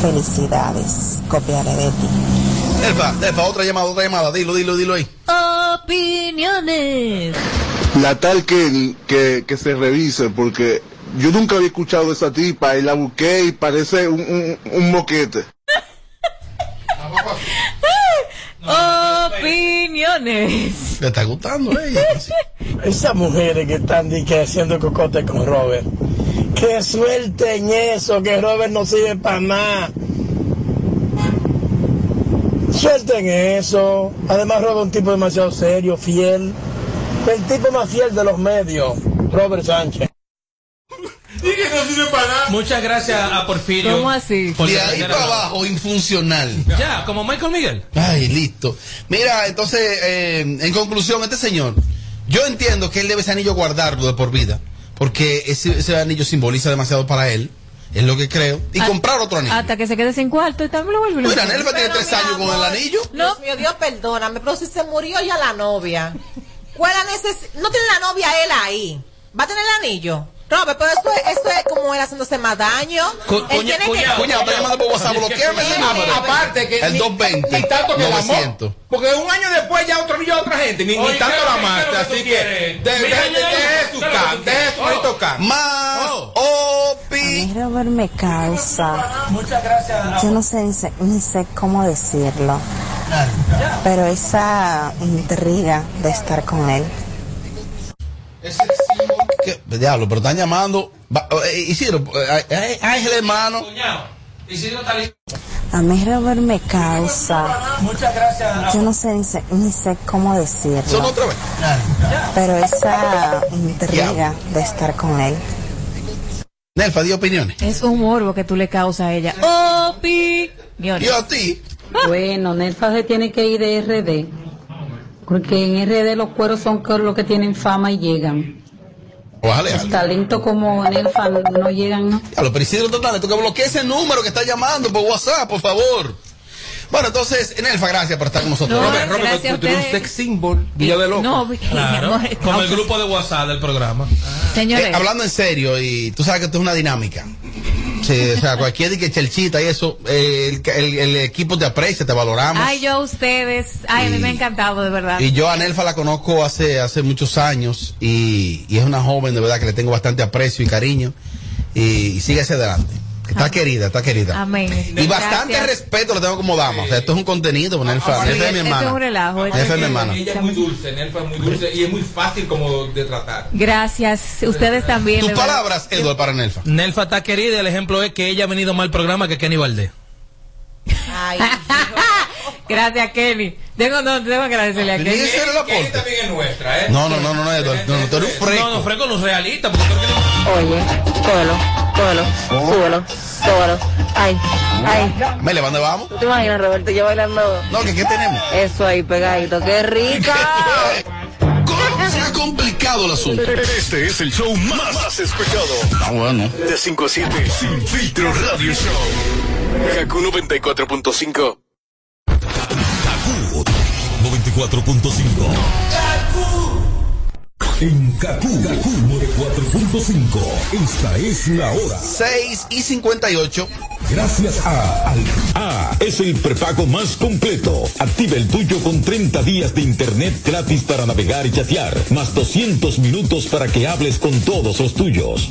Felicidades, copiaré de ti. Nelfa, Nelfa, otra llamada, otra llamada. Dilo, dilo, dilo ahí. Opiniones. La tal que, que, que se revise, porque yo nunca había escuchado de esa tipa y la busqué y parece un, un, un moquete. Opiniones. ¿Le está gustando ella? Esas mujeres que están que haciendo cocote con Robert, que suelten eso, que Robert no sirve para nada. Suelten eso. Además, es un tipo demasiado serio, fiel. El tipo más fiel de los medios, Robert Sánchez. Muchas gracias a Porfirio. ¿Cómo así? por De ahí para abajo, infuncional. Ya, como Michael Miguel. Ay, listo. Mira, entonces, eh, en conclusión, este señor, yo entiendo que él debe ese anillo guardarlo de por vida, porque ese, ese anillo simboliza demasiado para él, es lo que creo, y comprar otro anillo. Hasta que se quede sin cuarto y también lo vuelve. Mira. Nelfa tiene tres años con el anillo. No, mío, Dios perdóname, pero si se murió ya la novia, ¿cuál la neces- No tiene la novia él ahí. ¿Va a tener el anillo? Robert, pero esto es, esto es como el haciéndose más daño. Co- Él coña- coña- está llamando por WhatsApp. Bloqueame ese número. Aparte que El ni- 220. ni tanto que amor, 900. porque un año después ya otro niño a otra gente, ni, ni tanto ¿qué- la que Así que deje ¿qué su tú deje su bonito can. Más A mí Robert me causa. Yo no sé ni, sé ni sé cómo decirlo. Pero esa intriga de estar con él. ¿Qué? Diablo, pero están llamando. Va- eh, Isidro, eh, eh, Ángel, hermano. A mí Robert me causa. Yo no sé ni, sé ni sé cómo decirlo. Son otra vez. Pero esa intriga de estar con él. Nelfa, di opiniones. Es un morbo que tú le causas a ella. Opi. ¿Y a ti? Bueno, Nelfa se tiene que ir de RD. Porque en RD los cueros son los que tienen fama y llegan. Bájale Los talentos como Nelfa no llegan, ¿no? Diablo, pero Isidro total, tú que bloquee ese número que está llamando por WhatsApp, por favor. Bueno, entonces, Nelfa, gracias por estar con nosotros. No, Robert, Robert, gracias a tú tienes un sex symbol, Villa de Loco. No, Claro, amor, como el grupo de WhatsApp del programa. Señores. Eh, hablando en serio, y tú sabes que esto es una dinámica. Sí, o sea, cualquier que chelchita y eso, eh, el, el- el equipo te aprecia, te valoramos. Ay, yo a ustedes. Ay, a mí me ha encantado, de verdad. Y yo a Nelfa la conozco hace, hace muchos años y, y es una joven de verdad que le tengo bastante aprecio y cariño y, y sigue hacia adelante. Está querida, está querida. Amén. Y bastante Gracias. respeto le tengo como dama. O sea, esto es un contenido con Nelfa. Nelfa es mi es hermana. un relajo. esto Nelfa es mi es- hermana. Ella es muy dulce, Nelfa es muy dulce y es muy fácil como de tratar. Gracias. Ustedes también. Tus palabras, Eduardo, para Nelfa. Nelfa está querida el ejemplo es que ella ha venido más al programa que Kenny Valdés. Gracias, Kenny. Tengo, no, tengo que agradecerle a Kenny. Aporte. también es nuestra, ¿eh? No, no, no, no, no, Eduardo. No, no, tú eres un fresco. No, no, fresco no es realista. Porque tú eres- Oye, cógelo, cógelo, súbelo, súbelo. Ay, ay. Mele, ¿dónde vamos? ¿Tú te imaginas, Roberto, yo bailando? No, que ¿qué tenemos? Eso ahí pegadito, qué rica. Se ha complicado el asunto. Este es el show más, más escuchado. Ah, bueno. De 5 a 7, Sin Filtro Radio Show. Kaku 94.5. 94.5. En Kaku, Kaku 94.5. Esta es la hora. 6 y 58. Gracias a Al A es el prepago más completo. Activa el tuyo con 30 días de internet gratis para navegar y chatear, más 200 minutos para que hables con todos los tuyos.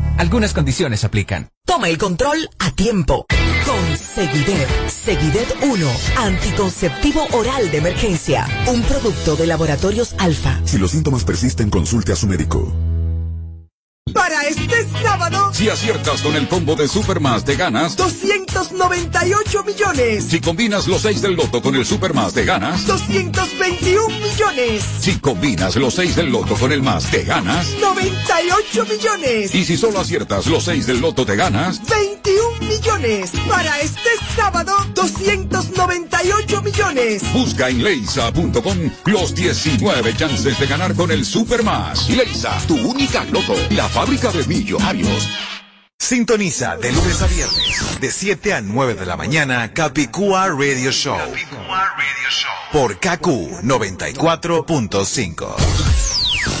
Algunas condiciones aplican. Toma el control a tiempo. Con Seguidet. Seguidet 1. Anticonceptivo oral de emergencia. Un producto de laboratorios alfa. Si los síntomas persisten, consulte a su médico. Para este sábado, Si aciertas con el combo de Supermas de ganas, 298 millones. si combinas los 6 del loto con el Supermas de ganas, 221 millones. si combinas los 6 del loto con el más de ganas, 98 millones. y si solo aciertas los 6 del loto te ganas, 21 millones. Para este sábado, 298 millones. busca en leisa.com los 19 chances de ganar con el Supermas. Leisa, tu única loto, la fábrica de millonarios. Sintoniza de lunes a viernes, de 7 a 9 de la mañana, Capicúa Radio Show. Por KQ 94.5.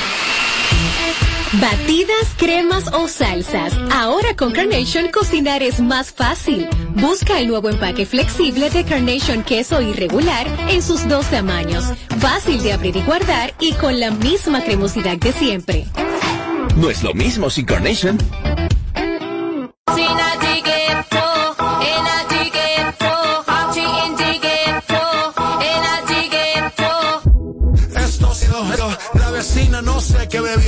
Batidas, cremas o salsas. Ahora con Carnation cocinar es más fácil. Busca el nuevo empaque flexible de Carnation queso irregular en sus dos tamaños. Fácil de abrir y guardar y con la misma cremosidad de siempre. No es lo mismo sin Carnation. Esto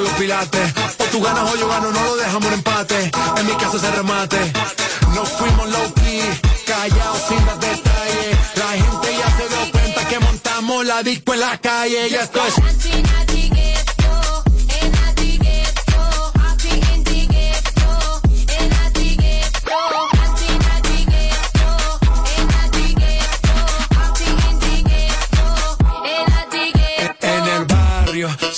Los pilates. O tú ganas o yo gano. No lo dejamos en empate. En mi casa se remate. Nos fuimos low key. Callados sin dar detalles. La gente ya se dio cuenta que montamos la disco en la calle. Y esto es.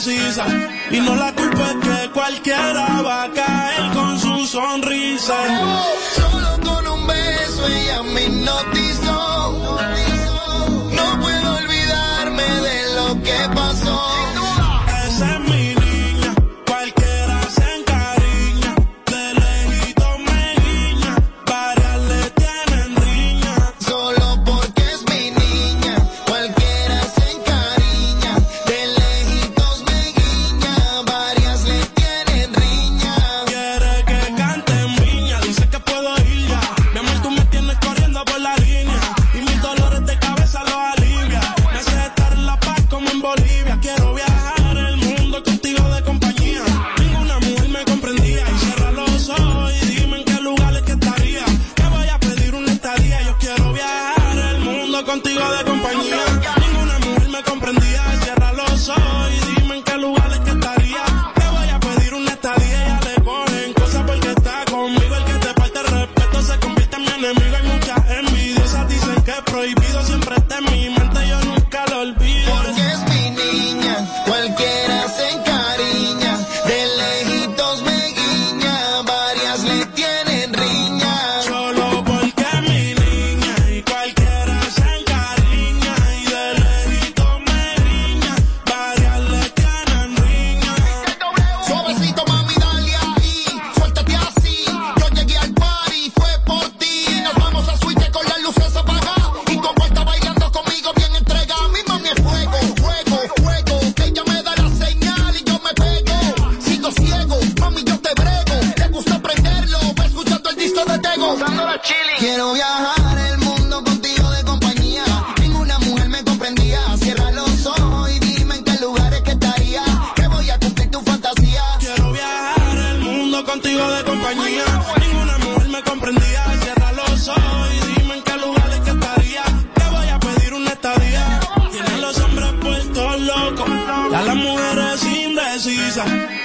Y no la culpa es que cualquiera va a caer con su sonrisa. Solo con un beso ella me hipnotizó. No puedo olvidarme de lo que pasó.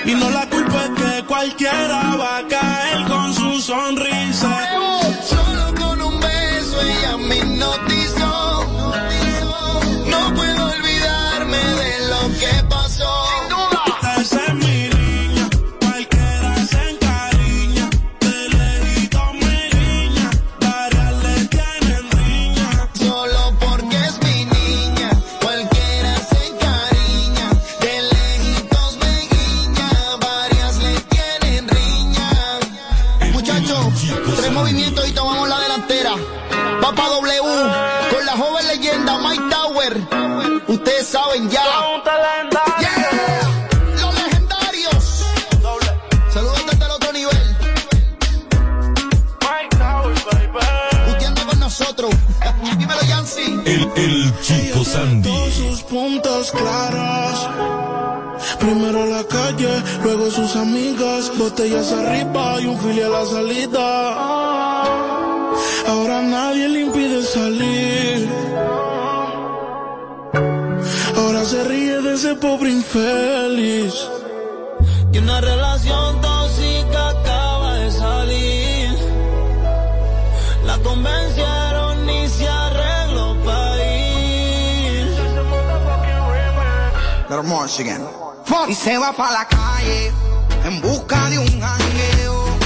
Y no la culpa es que cualquiera va a caer botellas arriba y un filial a la salida. Ahora nadie le impide salir. Ahora se ríe de ese pobre infeliz. Y una relación tóxica acaba de salir. La convencieron y se arregló para ir. Y se va para la calle en busca de un jangueo.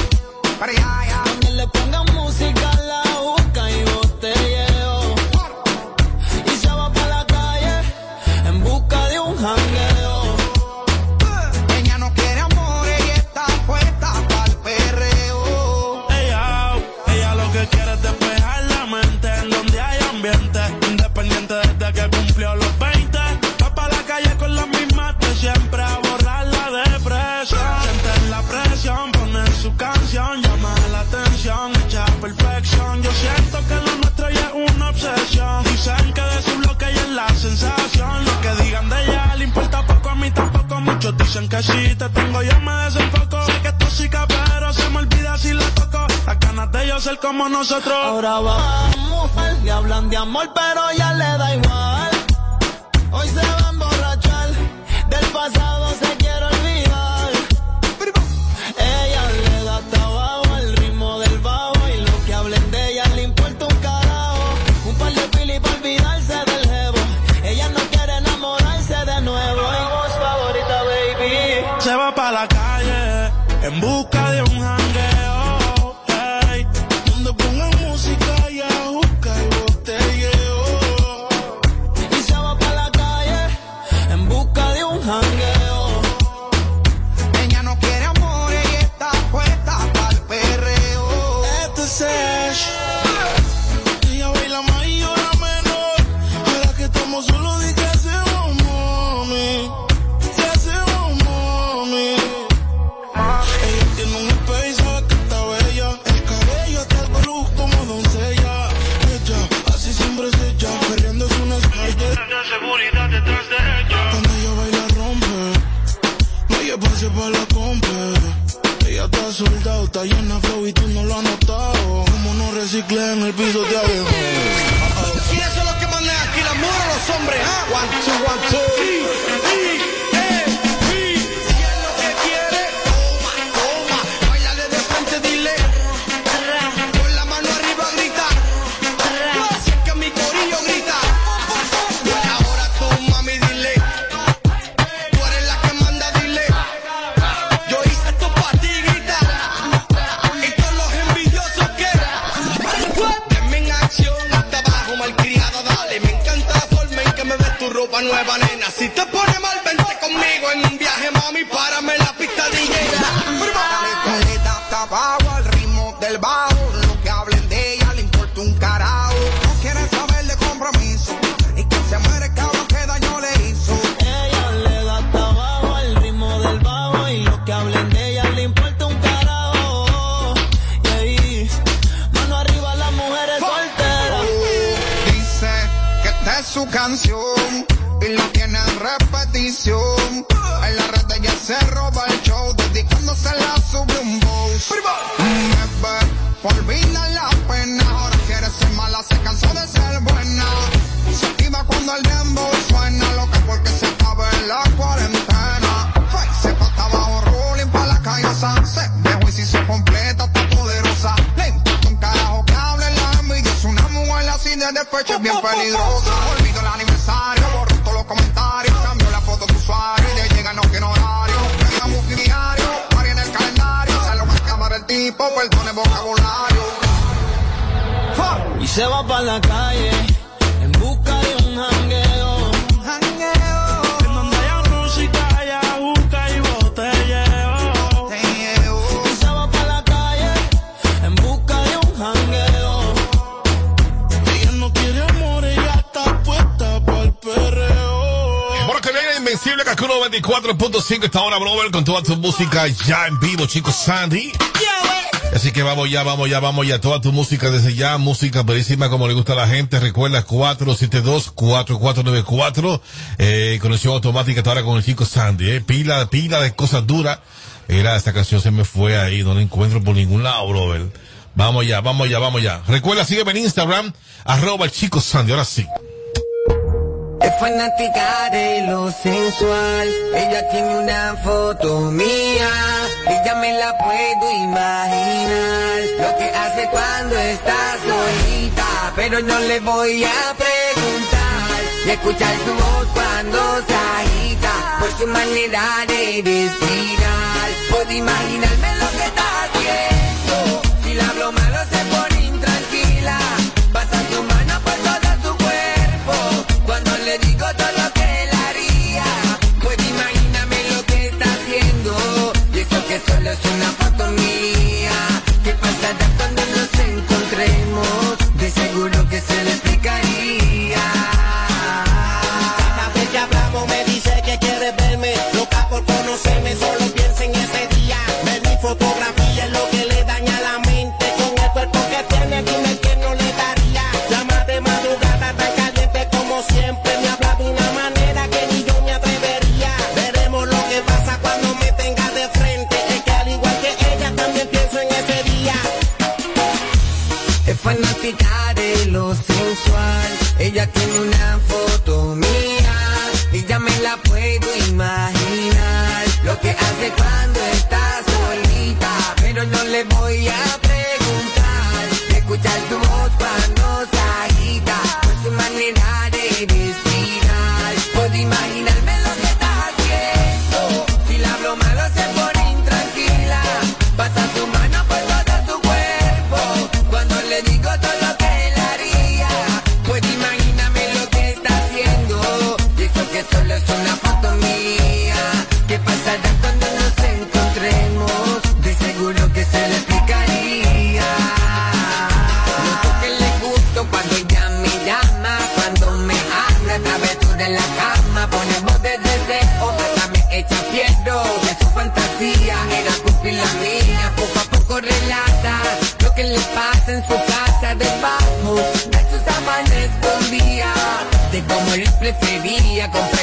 si te tengo yo me desenfoco. Sé que es tóxica, pero se me olvida si la toco. Las ganas de yo ser como nosotros. Ahora vamos, le hablan de amor, pero ya le da igual. Hoy se va a emborrachar del pasado. música ya en vivo, chicos, Sandy. Así que vamos ya, vamos ya, vamos ya. Toda tu música desde ya, música bellísima como le gusta a la gente. Recuerda 472-4494. Eh, conexión automática ahora con el chico Sandy. Eh. Pila, pila de cosas duras. Era esta canción se me fue ahí, no la encuentro por ningún lado, brother. Vamos ya, vamos ya, vamos ya. Recuerda, sígueme en Instagram, arroba el chico Sandy. Ahora sí. Es fanática de lo sensual. Ella tiene una foto mía y ya me la puedo imaginar. Lo que hace cuando está solita, pero no le voy a preguntar. Y escuchar su voz cuando se agita por su manera de respirar. Puedo imaginarme es una foto mía. ¿Qué pasará cuando nos encontremos? De seguro que se le día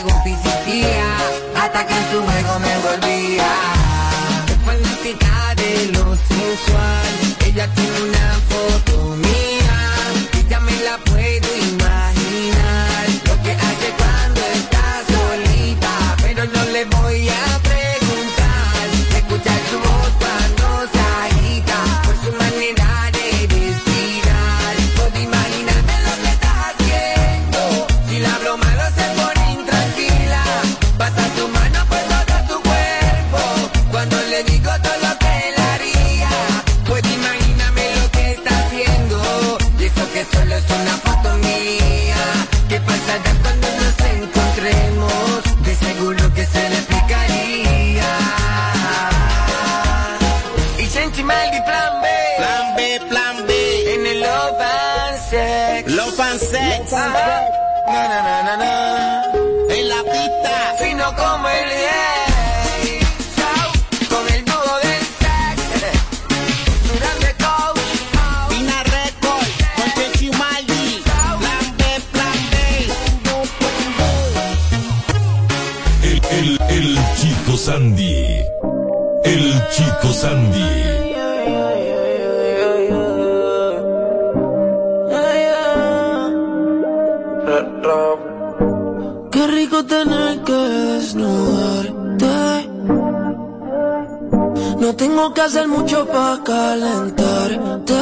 No tengo que hacer mucho para calentarte.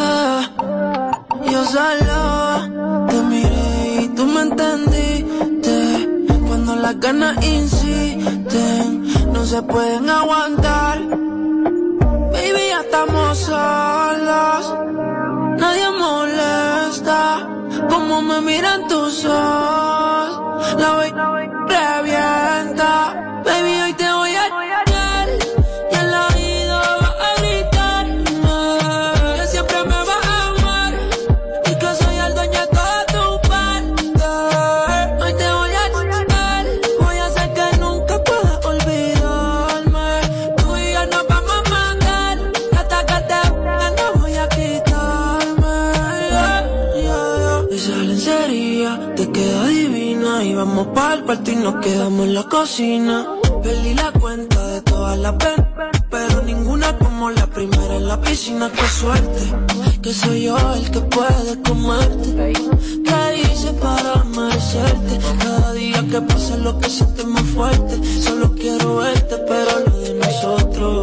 Yo solo te miré y tú me entendiste. Cuando las ganas insisten, no se pueden aguantar. Baby, ya estamos solos. Nadie molesta como me miran tus ojos. La voy revienta. Quedamos en la cocina. Perdí la cuenta de todas las veces, pero ninguna como la primera en la piscina. Qué suerte, que soy yo el que puede comerte. ¿Qué hice para merecerte? Cada día que pasa lo que sientes más fuerte. Solo quiero verte, pero lo de nosotros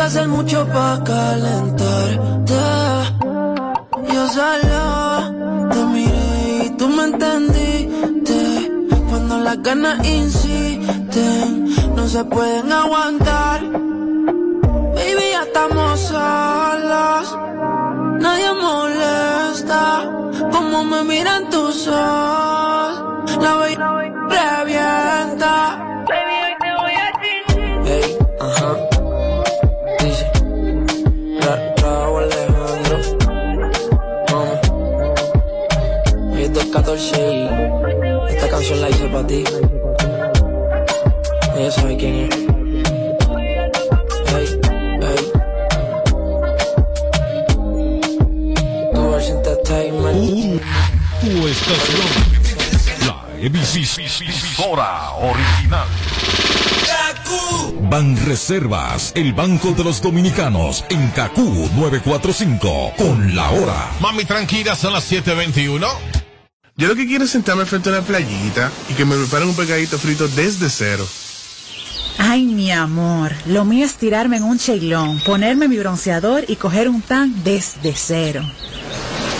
que hacer mucho para calentarte. Yo solo te miré y tú me entendiste. Cuando las ganas insisten, no se pueden aguantar. Baby, ya estamos solos. Nadie molesta como me miran tus ojos. La voy revienta. Ti. Ella sabe quién es. Ey, ey. Tours Entertainment. Tu estación. La emisora original. Ban Reservas, el Banco de los Dominicanos, en Cacú 945, con la hora. Mami, tranquila, son las 7.21. Yo lo que quiero es sentarme frente a una playita y que me preparen un pegadito frito desde cero. Ay, mi amor, lo mío es tirarme en un cheilón, ponerme mi bronceador y coger un tan desde cero.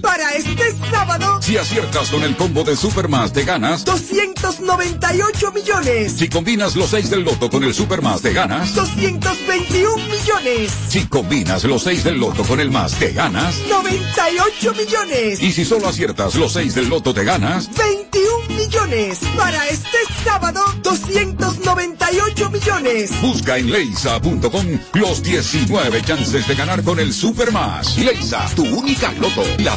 Para este sábado, Si aciertas con el combo de Supermas, te ganas. 298 millones. Si combinas los 6 del loto con el Supermas, te ganas. 221 millones. Si combinas los 6 del loto con el más, te ganas. 98 millones. Y si solo aciertas los 6 del loto, te ganas. 21 millones. Para este sábado, 298 millones. Busca en leisa.com los 19 chances de ganar con el Supermas. Leisa, tu única loto. La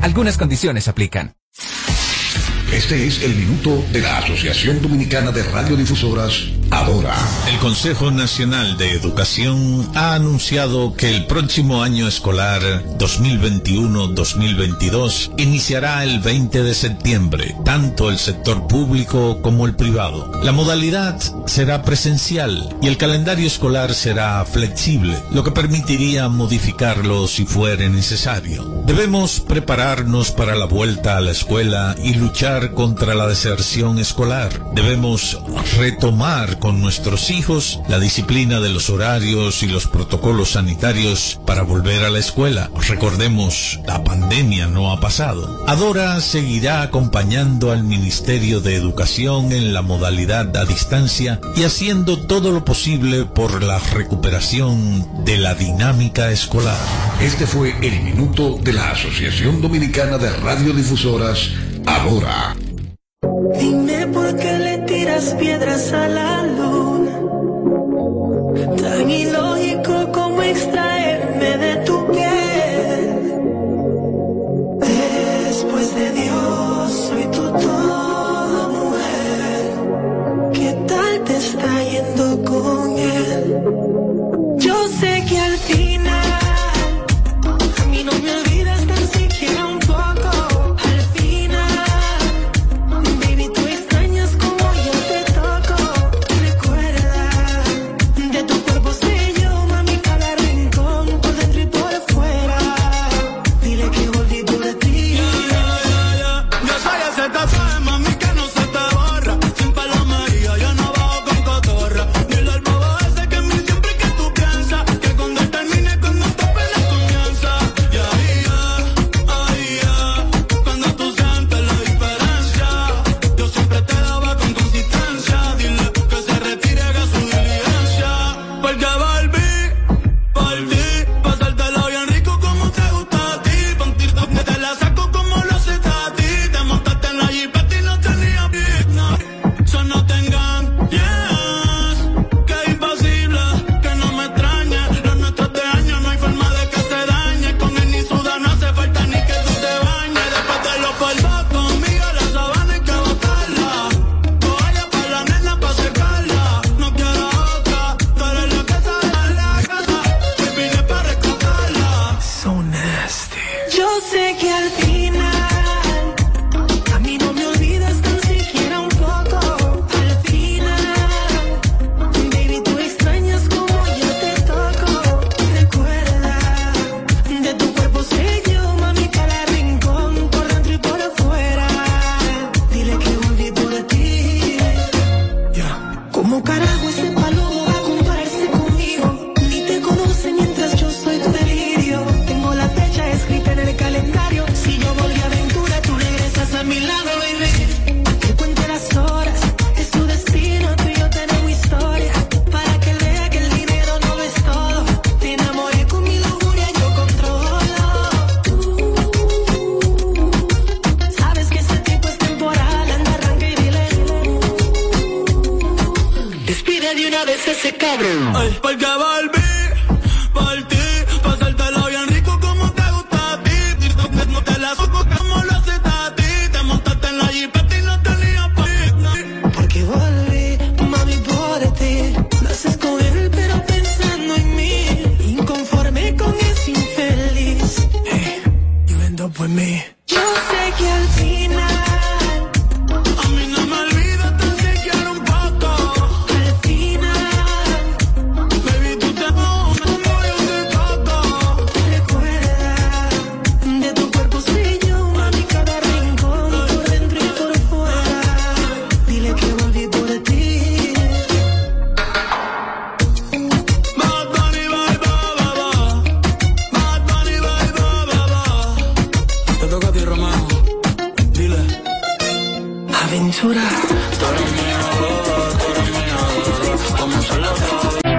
Algunas condiciones aplican. Este es el minuto de la Asociación Dominicana de Radiodifusoras, Adora. El Consejo Nacional de Educación ha anunciado que el próximo año escolar 2021-2022 iniciará el 20 de septiembre, tanto el sector público como el privado. La modalidad será presencial y el calendario escolar será flexible, lo que permitiría modificarlo si fuere necesario. Debemos prepararnos para la vuelta a la escuela y luchar contra la deserción escolar. Debemos retomar con nuestros hijos la disciplina de los horarios y los protocolos sanitarios para volver a la escuela. Recordemos, la pandemia no ha pasado. Adora seguirá acompañando al Ministerio de Educación en la modalidad a distancia y haciendo todo lo posible por la recuperación de la dinámica escolar. Este fue el minuto de la Asociación Dominicana de Radiodifusoras ahora. Dime por qué le tiras piedras a la luna. Tan